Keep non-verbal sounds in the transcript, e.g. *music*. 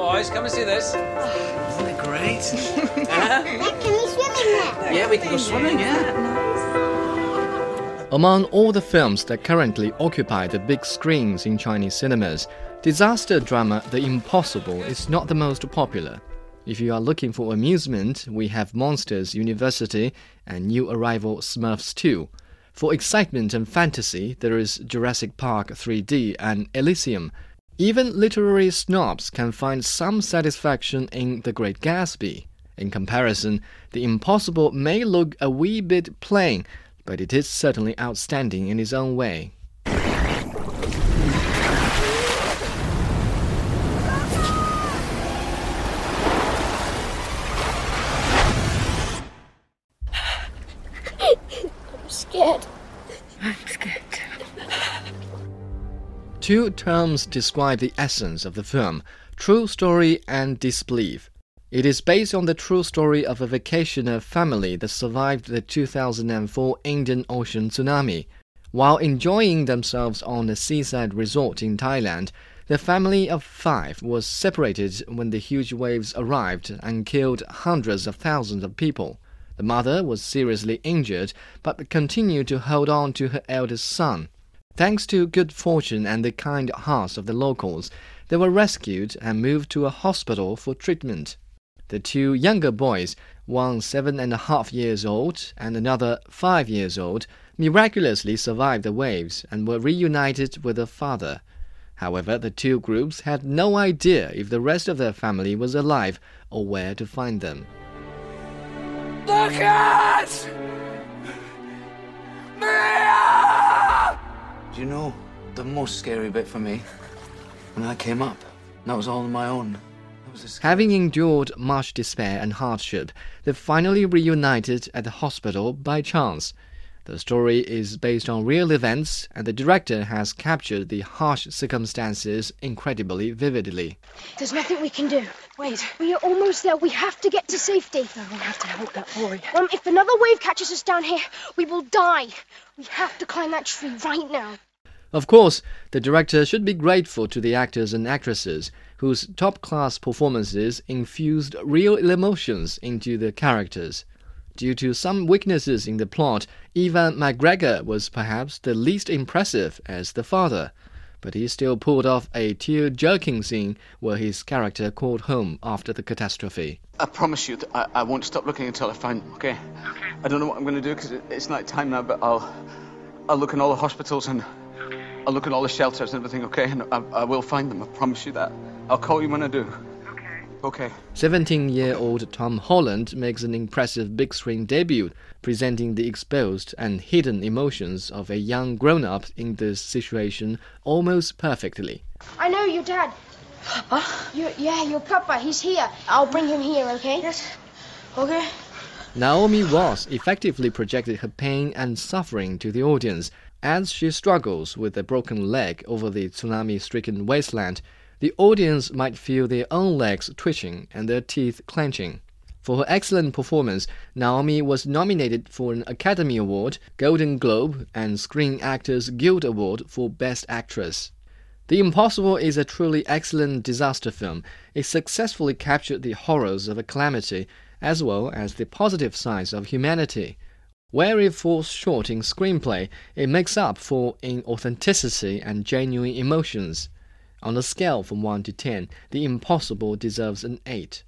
Boys, come and see this. Isn't it great? *laughs* *laughs* Uh-huh. Dad, can we swim in there? yeah, we can go swimming, yeah. Among all the films that currently occupy the big screens in Chinese cinemas, disaster drama The Impossible is not the most popular. If you are looking for amusement, we have Monsters University and new arrival Smurfs 2. For excitement and fantasy, there is Jurassic Park 3D and Elysium. Even literary snobs can find some satisfaction in The Great Gatsby. In comparison, The Impossible may look a wee bit plain, but it is certainly outstanding in its own way. I'm scared. Two terms describe the essence of the film true story and disbelief. It is based on the true story of a vacationer family that survived the 2004 Indian Ocean tsunami. While enjoying themselves on a seaside resort in Thailand, the family of five was separated when the huge waves arrived and killed hundreds of thousands of people. The mother was seriously injured but continued to hold on to her eldest son. Thanks to good fortune and the kind hearts of the locals, they were rescued and moved to a hospital for treatment. The two younger boys, one seven and a half years old and another five years old, miraculously survived the waves and were reunited with their father. However, the two groups had no idea if the rest of their family was alive or where to find them. Look at you know the most scary bit for me? When I came up, that was all on my own. That was a scary Having endured much despair and hardship, they finally reunited at the hospital by chance. The story is based on real events, and the director has captured the harsh circumstances incredibly vividly. There's nothing we can do. Wait, we are almost there. We have to get to safety. No, we have to help that boy. Um, if another wave catches us down here, we will die. We have to climb that tree right now. Of course, the director should be grateful to the actors and actresses whose top class performances infused real emotions into the characters. Due to some weaknesses in the plot, Ewan McGregor was perhaps the least impressive as the father, but he still pulled off a tear jerking scene where his character called home after the catastrophe. I promise you that I, I won't stop looking until I find them, okay? I don't know what I'm going to do because it, it's night time now, but I'll, I'll look in all the hospitals and I'll look at all the shelters and everything, okay? And I, I will find them, I promise you that. I'll call you when I do. Okay. 17 year old Tom Holland makes an impressive big screen debut, presenting the exposed and hidden emotions of a young grown up in this situation almost perfectly. I know your dad. Papa? Your, yeah, your papa. He's here. I'll bring him here, okay? Yes. Okay. Naomi Ross effectively projected her pain and suffering to the audience as she struggles with a broken leg over the tsunami stricken wasteland. The audience might feel their own legs twitching and their teeth clenching. For her excellent performance, Naomi was nominated for an Academy Award, Golden Globe, and Screen Actors Guild Award for Best Actress. The Impossible is a truly excellent disaster film. It successfully captured the horrors of a calamity as well as the positive sides of humanity. Where it falls short in screenplay, it makes up for in authenticity and genuine emotions. On a scale from 1 to 10, The Impossible deserves an 8.